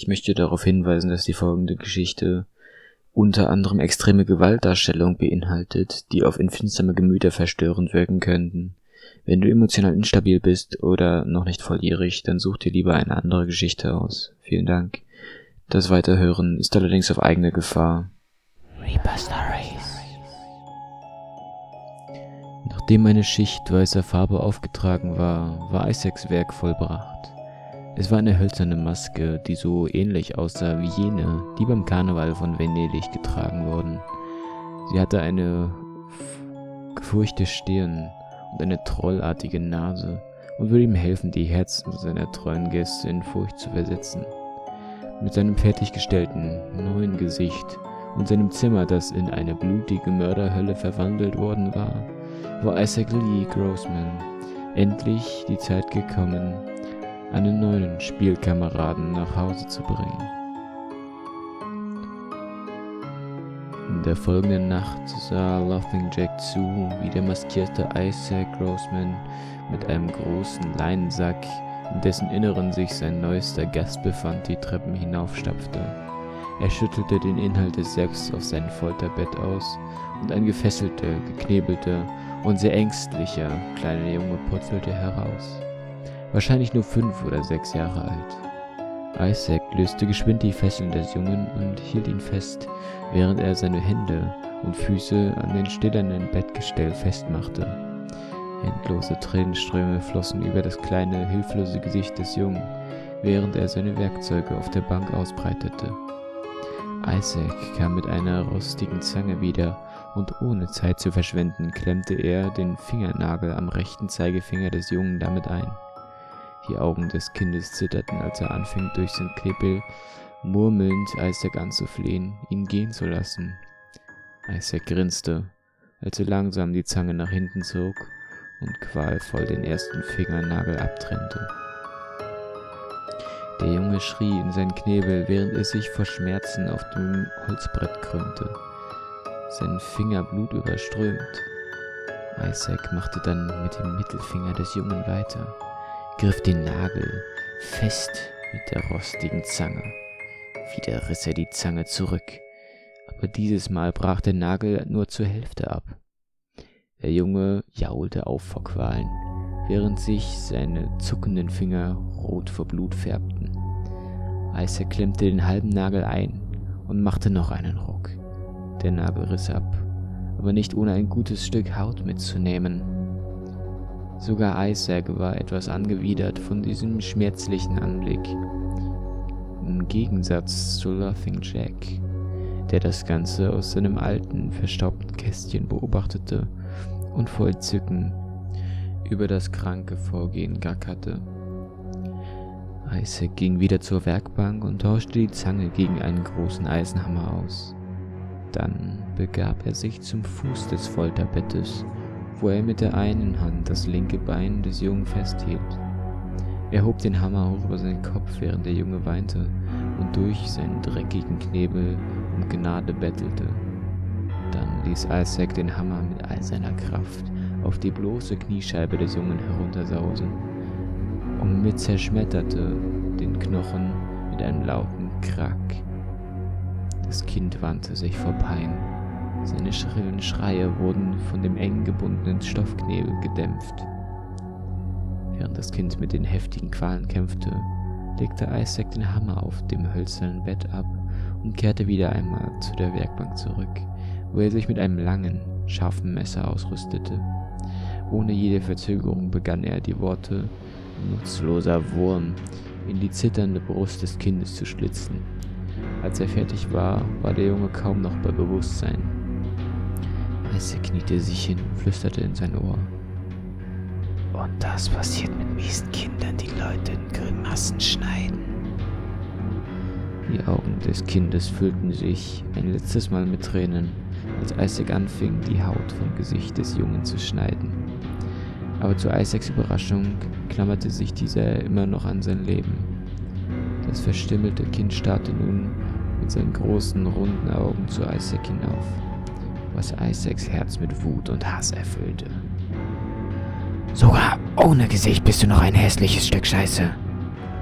Ich möchte darauf hinweisen, dass die folgende Geschichte unter anderem extreme Gewaltdarstellung beinhaltet, die auf empfindsame Gemüter verstörend wirken könnten. Wenn du emotional instabil bist oder noch nicht volljährig, dann such dir lieber eine andere Geschichte aus. Vielen Dank. Das Weiterhören ist allerdings auf eigene Gefahr. Reaper Stories. Nachdem eine Schicht weißer Farbe aufgetragen war, war Isaacs Werk vollbracht. Es war eine hölzerne Maske, die so ähnlich aussah wie jene, die beim Karneval von Venedig getragen wurden. Sie hatte eine gefurchte Stirn und eine trollartige Nase und würde ihm helfen, die Herzen seiner treuen Gäste in Furcht zu versetzen. Mit seinem fertiggestellten neuen Gesicht und seinem Zimmer, das in eine blutige Mörderhölle verwandelt worden war, war Isaac Lee Grossman endlich die Zeit gekommen, einen neuen Spielkameraden nach Hause zu bringen. In der folgenden Nacht sah Laughing Jack zu, wie der maskierte Isaac Grossman mit einem großen Leinensack, in dessen Inneren sich sein neuester Gast befand, die Treppen hinaufstapfte. Er schüttelte den Inhalt des Sacks auf sein Folterbett aus, und ein gefesselter, geknebelter und sehr ängstlicher kleiner Junge purzelte heraus. Wahrscheinlich nur fünf oder sechs Jahre alt. Isaac löste geschwind die Fesseln des Jungen und hielt ihn fest, während er seine Hände und Füße an den stillernden Bettgestell festmachte. Endlose Tränenströme flossen über das kleine, hilflose Gesicht des Jungen, während er seine Werkzeuge auf der Bank ausbreitete. Isaac kam mit einer rostigen Zange wieder, und ohne Zeit zu verschwenden, klemmte er den Fingernagel am rechten Zeigefinger des Jungen damit ein. Die Augen des Kindes zitterten, als er anfing, durch sein Knebel murmelnd Isaac anzuflehen, ihn gehen zu lassen. Isaac grinste, als er langsam die Zange nach hinten zog und qualvoll den ersten Fingernagel abtrennte. Der Junge schrie in seinen Knebel, während er sich vor Schmerzen auf dem Holzbrett krümmte, sein Finger blutüberströmt. Isaac machte dann mit dem Mittelfinger des Jungen weiter, griff den Nagel fest mit der rostigen Zange. Wieder riss er die Zange zurück, aber dieses Mal brach der Nagel nur zur Hälfte ab. Der Junge jaulte auf vor Qualen, während sich seine zuckenden Finger rot vor Blut färbten. Isaac klemmte den halben Nagel ein und machte noch einen Ruck. Der Nagel riss ab, aber nicht ohne ein gutes Stück Haut mitzunehmen. Sogar Isaac war etwas angewidert von diesem schmerzlichen Anblick. Im Gegensatz zu Laughing Jack, der das Ganze aus seinem alten, verstaubten Kästchen beobachtete und vor Entzücken über das kranke Vorgehen gackerte. Isaac ging wieder zur Werkbank und tauschte die Zange gegen einen großen Eisenhammer aus. Dann begab er sich zum Fuß des Folterbettes, wo er mit der einen Hand das linke Bein des Jungen festhielt. Er hob den Hammer hoch über seinen Kopf, während der Junge weinte und durch seinen dreckigen Knebel um Gnade bettelte. Dann ließ Isaac den Hammer mit all seiner Kraft auf die bloße Kniescheibe des Jungen heruntersausen und mit zerschmetterte den Knochen mit einem lauten Krack. Das Kind wandte sich vor Pein. Seine schrillen Schreie wurden von dem eng gebundenen Stoffknebel gedämpft. Während das Kind mit den heftigen Qualen kämpfte, legte Isaac den Hammer auf dem hölzernen Bett ab und kehrte wieder einmal zu der Werkbank zurück, wo er sich mit einem langen, scharfen Messer ausrüstete. Ohne jede Verzögerung begann er die Worte nutzloser Wurm in die zitternde Brust des Kindes zu schlitzen. Als er fertig war, war der Junge kaum noch bei Bewusstsein. Isaac kniete sich hin und flüsterte in sein Ohr. Und das passiert mit miesen Kindern, die Leute in Grimassen schneiden. Die Augen des Kindes füllten sich ein letztes Mal mit Tränen, als Isaac anfing, die Haut vom Gesicht des Jungen zu schneiden. Aber zu Isaacs Überraschung klammerte sich dieser immer noch an sein Leben. Das verstimmelte Kind starrte nun mit seinen großen, runden Augen zu Isaac hinauf, was Isaacs Herz mit Wut und Hass erfüllte. Sogar ohne Gesicht bist du noch ein hässliches Stück Scheiße,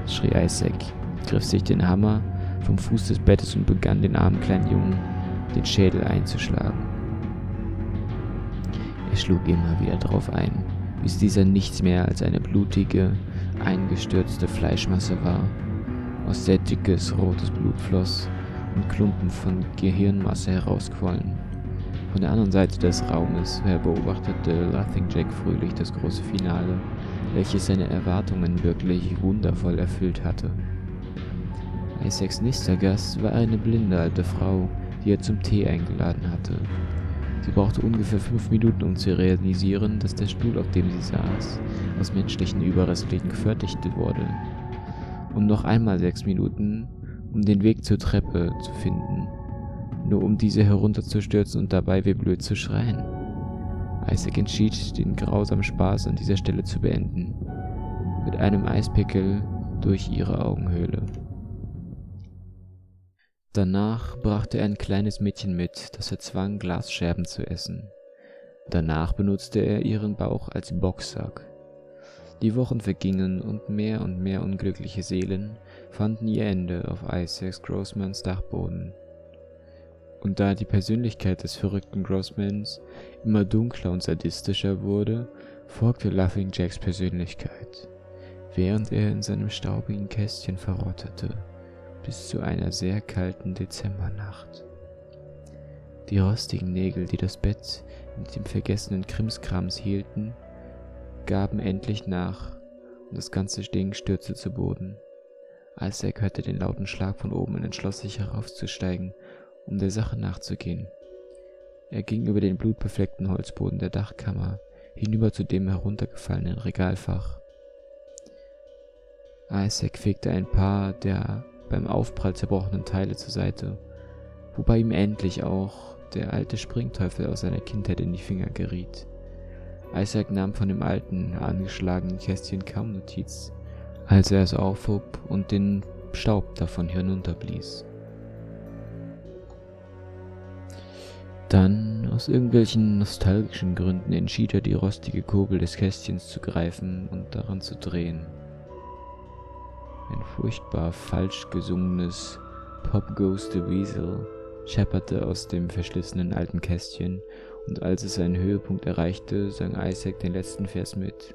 schrie Isaac, griff sich den Hammer vom Fuß des Bettes und begann den armen kleinen Jungen den Schädel einzuschlagen. Er schlug immer wieder darauf ein, bis dieser nichts mehr als eine blutige, eingestürzte Fleischmasse war, aus der dickes rotes Blut floss und Klumpen von Gehirnmasse herausquollen. Von der anderen Seite des Raumes her beobachtete Laughing Jack fröhlich das große Finale, welches seine Erwartungen wirklich wundervoll erfüllt hatte. Isaacs nächster Gast war eine blinde alte Frau, die er zum Tee eingeladen hatte. Sie brauchte ungefähr fünf Minuten, um zu realisieren, dass der Stuhl, auf dem sie saß, aus menschlichen Überresten gefertigt wurde. Und noch einmal sechs Minuten, um den Weg zur Treppe zu finden, nur um diese herunterzustürzen und dabei wie blöd zu schreien. Isaac entschied, den grausamen Spaß an dieser Stelle zu beenden, mit einem Eispickel durch ihre Augenhöhle. Danach brachte er ein kleines Mädchen mit, das er zwang, Glasscherben zu essen. Danach benutzte er ihren Bauch als Boxsack. Die Wochen vergingen und mehr und mehr unglückliche Seelen fanden ihr Ende auf Isaacs Grossmans Dachboden. Und da die Persönlichkeit des verrückten Grossmans immer dunkler und sadistischer wurde, folgte Laughing Jacks Persönlichkeit, während er in seinem staubigen Kästchen verrottete bis zu einer sehr kalten Dezembernacht. Die rostigen Nägel, die das Bett mit dem vergessenen Krimskrams hielten, gaben endlich nach und das ganze Ding stürzte zu Boden. Isaac hörte den lauten Schlag von oben und entschloss sich heraufzusteigen, um der Sache nachzugehen. Er ging über den blutbefleckten Holzboden der Dachkammer hinüber zu dem heruntergefallenen Regalfach. Isaac fegte ein paar der beim Aufprall zerbrochenen Teile zur Seite, wobei ihm endlich auch der alte Springteufel aus seiner Kindheit in die Finger geriet. Isaac nahm von dem alten, angeschlagenen Kästchen kaum Notiz, als er es aufhob und den Staub davon hinunterblies. Dann, aus irgendwelchen nostalgischen Gründen, entschied er, die rostige Kurbel des Kästchens zu greifen und daran zu drehen. Ein furchtbar falsch gesungenes Pop Goes the Weasel schepperte aus dem verschlissenen alten Kästchen, und als es seinen Höhepunkt erreichte, sang Isaac den letzten Vers mit.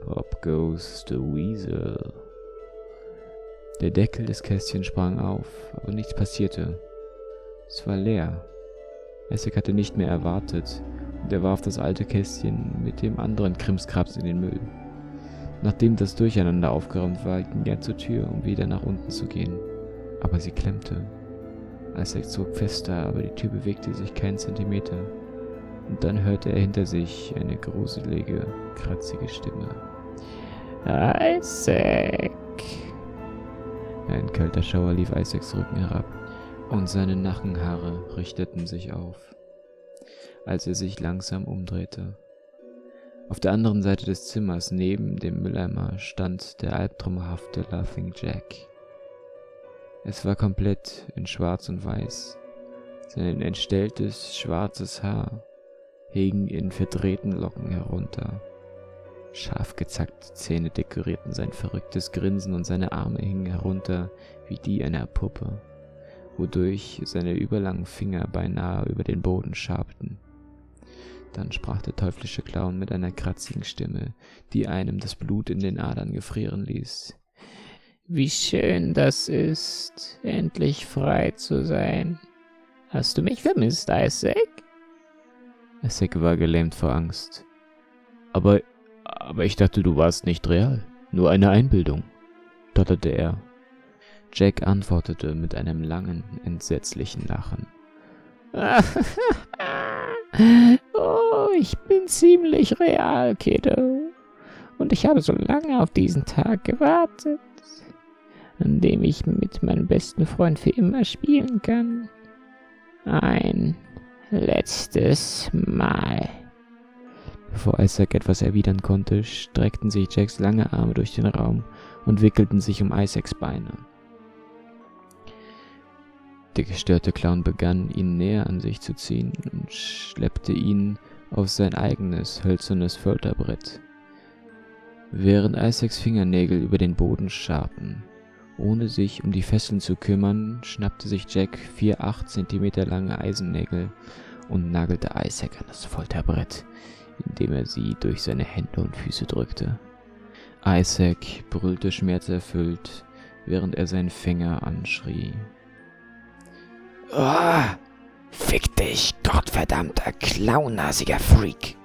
Pop goes the Weasel. Der Deckel des Kästchens sprang auf, aber nichts passierte. Es war leer. Isaac hatte nicht mehr erwartet, und er warf das alte Kästchen mit dem anderen Krimskrabs in den Müll. Nachdem das Durcheinander aufgeräumt war, ging er zur Tür, um wieder nach unten zu gehen. Aber sie klemmte. Isaac zog fester, aber die Tür bewegte sich keinen Zentimeter. Und dann hörte er hinter sich eine gruselige, kratzige Stimme. Isaac! Ein kalter Schauer lief Isaacs Rücken herab, und seine Nackenhaare richteten sich auf, als er sich langsam umdrehte. Auf der anderen Seite des Zimmers neben dem Mülleimer stand der albtraumhafte Laughing Jack. Es war komplett in Schwarz und Weiß. Sein entstelltes schwarzes Haar hing in verdrehten Locken herunter. Scharf gezackte Zähne dekorierten sein verrücktes Grinsen und seine Arme hingen herunter wie die einer Puppe, wodurch seine überlangen Finger beinahe über den Boden schabten. Dann sprach der teuflische Clown mit einer kratzigen Stimme, die einem das Blut in den Adern gefrieren ließ. Wie schön das ist, endlich frei zu sein. Hast du mich vermisst, Isaac? Isaac war gelähmt vor Angst. Aber, aber ich dachte, du warst nicht real, nur eine Einbildung, stotterte er. Jack antwortete mit einem langen, entsetzlichen Lachen. Oh, ich bin ziemlich real, Kiddo. Und ich habe so lange auf diesen Tag gewartet, an dem ich mit meinem besten Freund für immer spielen kann. Ein letztes Mal. Bevor Isaac etwas erwidern konnte, streckten sich Jacks lange Arme durch den Raum und wickelten sich um Isaacs Beine. Der gestörte Clown begann, ihn näher an sich zu ziehen und schleppte ihn auf sein eigenes hölzernes Folterbrett. Während Isaacs Fingernägel über den Boden scharten Ohne sich um die Fesseln zu kümmern, schnappte sich Jack vier acht Zentimeter lange Eisennägel und nagelte Isaac an das Folterbrett, indem er sie durch seine Hände und Füße drückte. Isaac brüllte schmerzerfüllt, während er seinen Fänger anschrie. Oh, fick dich, gottverdammter, klaunasiger Freak!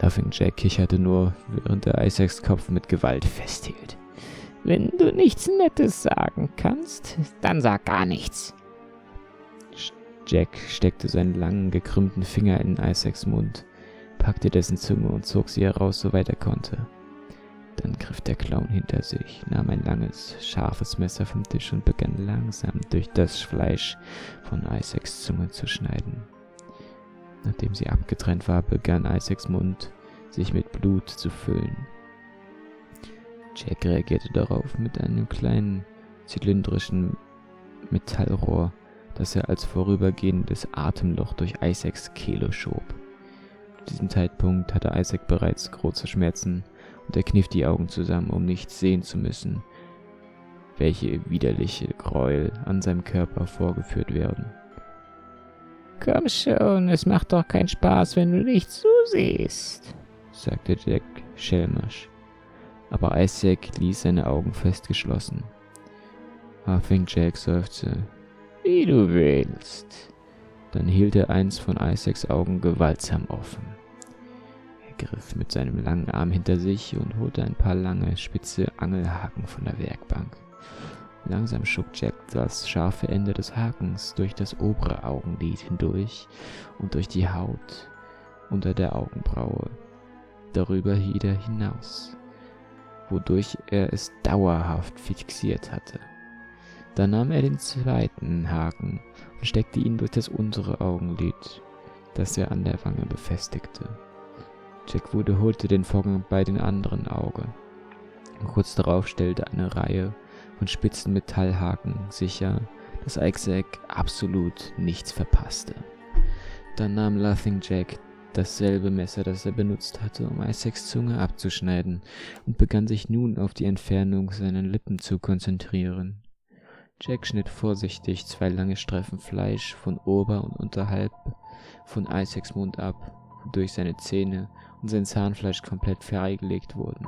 Laughing Jack kicherte nur, während er Isaacs Kopf mit Gewalt festhielt. Wenn du nichts Nettes sagen kannst, dann sag gar nichts. Jack steckte seinen langen, gekrümmten Finger in Isaacs Mund, packte dessen Zunge und zog sie heraus, soweit er konnte. Dann griff der Clown hinter sich, nahm ein langes, scharfes Messer vom Tisch und begann langsam durch das Fleisch von Isaacs Zunge zu schneiden. Nachdem sie abgetrennt war, begann Isaacs Mund sich mit Blut zu füllen. Jack reagierte darauf mit einem kleinen zylindrischen Metallrohr, das er als vorübergehendes Atemloch durch Isaacs Kehle schob. Zu diesem Zeitpunkt hatte Isaac bereits große Schmerzen und er kniff die Augen zusammen, um nicht sehen zu müssen, welche widerliche Gräuel an seinem Körper vorgeführt werden. Komm schon, es macht doch keinen Spaß, wenn du nicht zusiehst, sagte Jack schelmisch. Aber Isaac ließ seine Augen fest geschlossen. Huffing Jack seufzte. Wie du willst. Dann hielt er eins von Isaacs Augen gewaltsam offen. Griff mit seinem langen Arm hinter sich und holte ein paar lange, spitze Angelhaken von der Werkbank. Langsam schob Jack das scharfe Ende des Hakens durch das obere Augenlid hindurch und durch die Haut unter der Augenbraue. Darüber hielt er hinaus, wodurch er es dauerhaft fixiert hatte. Dann nahm er den zweiten Haken und steckte ihn durch das untere Augenlid, das er an der Wange befestigte. Jack wiederholte den Vorgang bei den anderen Auge. kurz darauf stellte eine Reihe und spitzen Metallhaken sicher, dass Isaac absolut nichts verpasste. Dann nahm Laughing Jack dasselbe Messer, das er benutzt hatte, um Isaacs Zunge abzuschneiden, und begann sich nun auf die Entfernung seiner Lippen zu konzentrieren. Jack schnitt vorsichtig zwei lange Streifen Fleisch von ober und unterhalb von Isaacs Mund ab, wodurch seine Zähne und sein Zahnfleisch komplett freigelegt wurden.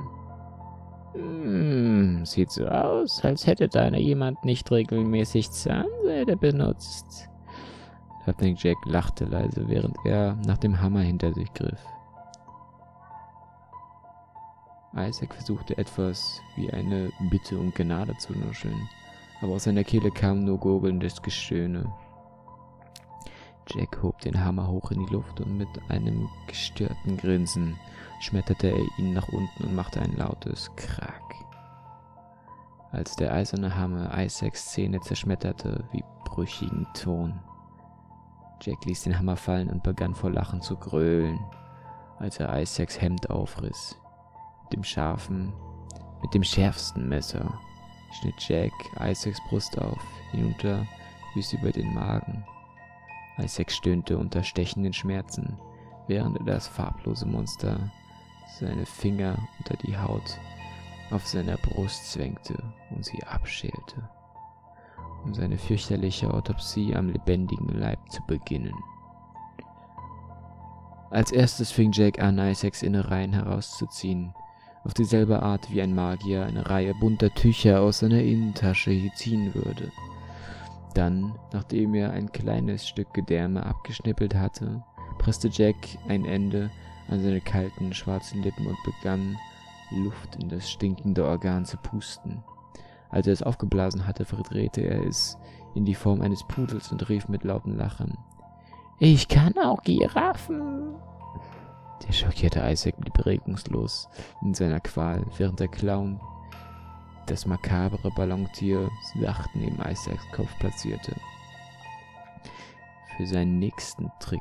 Hm, sieht so aus, als hätte deiner jemand nicht regelmäßig Zahnseide benutzt. Happening Jack lachte leise, während er nach dem Hammer hinter sich griff. Isaac versuchte etwas wie eine Bitte um Gnade zu nuscheln, aber aus seiner Kehle kam nur gurgelndes Gestöhne. Jack hob den Hammer hoch in die Luft und mit einem gestörten Grinsen schmetterte er ihn nach unten und machte ein lautes Krack. Als der eiserne Hammer Isaacs Zähne zerschmetterte wie brüchigen Ton. Jack ließ den Hammer fallen und begann vor Lachen zu gröhlen, als er Isaacs Hemd aufriss. Mit dem scharfen, mit dem schärfsten Messer schnitt Jack Isaacs Brust auf, hinunter bis über den Magen. Isaac stöhnte unter stechenden Schmerzen, während er das farblose Monster seine Finger unter die Haut auf seiner Brust zwängte und sie abschälte, um seine fürchterliche Autopsie am lebendigen Leib zu beginnen. Als erstes fing Jack an, Isaacs Innereien herauszuziehen, auf dieselbe Art wie ein Magier eine Reihe bunter Tücher aus seiner Innentasche ziehen würde. Dann, nachdem er ein kleines Stück Gedärme abgeschnippelt hatte, presste Jack ein Ende an seine kalten, schwarzen Lippen und begann, Luft in das stinkende Organ zu pusten. Als er es aufgeblasen hatte, verdrehte er es in die Form eines Pudels und rief mit lautem Lachen. Ich kann auch Giraffen. Der schockierte Isaac blieb regungslos in seiner Qual, während der Clown das makabere Ballontier sacht neben Isaacs Kopf platzierte. Für seinen nächsten Trick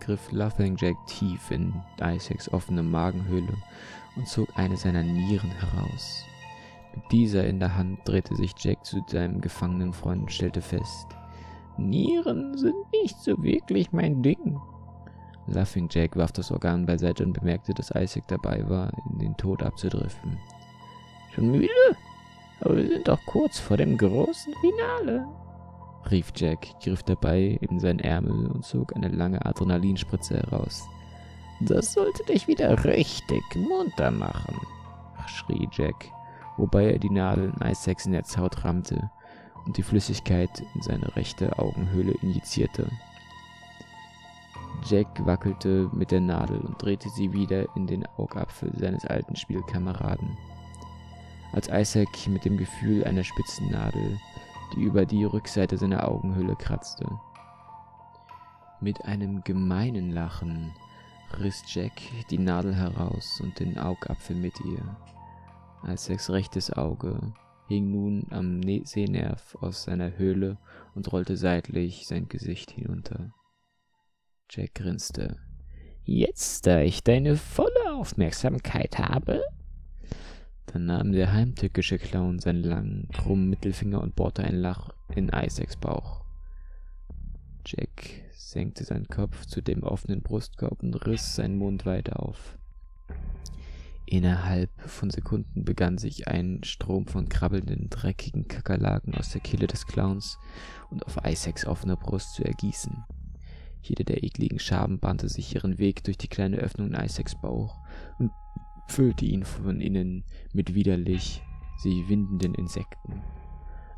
griff Laughing Jack tief in Isaacs offene Magenhöhle und zog eine seiner Nieren heraus. Mit dieser in der Hand drehte sich Jack zu seinem gefangenen Freund und stellte fest, Nieren sind nicht so wirklich mein Ding. Laughing Jack warf das Organ beiseite und bemerkte, dass Isaac dabei war, in den Tod abzudriften. Schon müde? Aber wir sind doch kurz vor dem großen Finale. rief Jack, griff dabei in seinen Ärmel und zog eine lange Adrenalinspritze heraus. Das sollte dich wieder richtig munter machen, schrie Jack, wobei er die Nadel in Isaacs Netzhaut rammte und die Flüssigkeit in seine rechte Augenhöhle injizierte. Jack wackelte mit der Nadel und drehte sie wieder in den Augapfel seines alten Spielkameraden. Als Isaac mit dem Gefühl einer spitzen Nadel, die über die Rückseite seiner Augenhöhle kratzte. Mit einem gemeinen Lachen riss Jack die Nadel heraus und den Augapfel mit ihr. Isaacs rechtes Auge hing nun am ne Sehnerv aus seiner Höhle und rollte seitlich sein Gesicht hinunter. Jack grinste. Jetzt, da ich deine volle Aufmerksamkeit habe? Dann nahm der heimtückische Clown seinen langen, krummen Mittelfinger und bohrte ein Lach in Isaacs Bauch. Jack senkte seinen Kopf zu dem offenen Brustkorb und riss seinen Mund weit auf. Innerhalb von Sekunden begann sich ein Strom von krabbelnden, dreckigen Kakerlaken aus der Kehle des Clowns und auf Isaacs offener Brust zu ergießen. Jede der ekligen Schaben bahnte sich ihren Weg durch die kleine Öffnung in Isaacs Bauch und füllte ihn von innen mit widerlich sich windenden Insekten.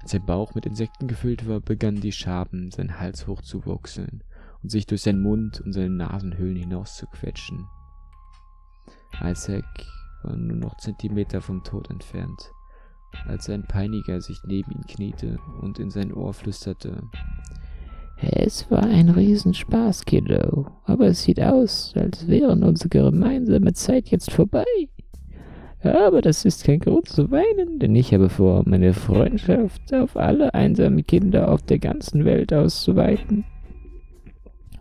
Als sein Bauch mit Insekten gefüllt war, begannen die Schaben seinen Hals hochzuwuchseln und sich durch seinen Mund und seine Nasenhöhlen hinaus zu quetschen. Isaac war nur noch Zentimeter vom Tod entfernt, als sein Peiniger sich neben ihn kniete und in sein Ohr flüsterte. Es war ein Riesenspaß, Kiddo, aber es sieht aus, als wäre unsere gemeinsame Zeit jetzt vorbei. Aber das ist kein Grund zu weinen, denn ich habe vor, meine Freundschaft auf alle einsamen Kinder auf der ganzen Welt auszuweiten.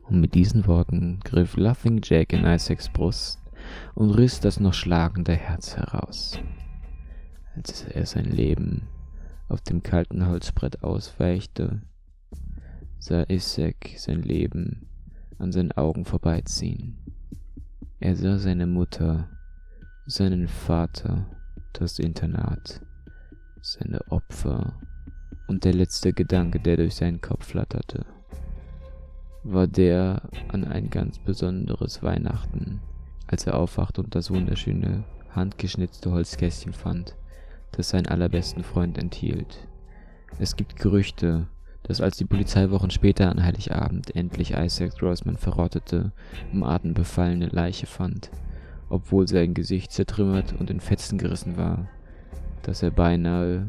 Und mit diesen Worten griff Laughing Jack in Isaacs Brust und riss das noch schlagende Herz heraus. Als er sein Leben auf dem kalten Holzbrett ausweichte, sah Isaac sein Leben an seinen Augen vorbeiziehen. Er sah seine Mutter, seinen Vater, das Internat, seine Opfer und der letzte Gedanke, der durch seinen Kopf flatterte, war der an ein ganz besonderes Weihnachten, als er aufwachte und das wunderschöne, handgeschnitzte Holzkästchen fand, das seinen allerbesten Freund enthielt. Es gibt Gerüchte, dass als die Polizei Wochen später an Heiligabend endlich Isaac Grossman verrottete, im Atem befallene Leiche fand, obwohl sein Gesicht zertrümmert und in Fetzen gerissen war, dass er beinahe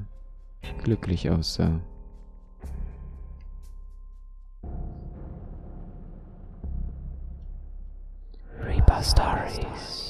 glücklich aussah. Reaper Stories.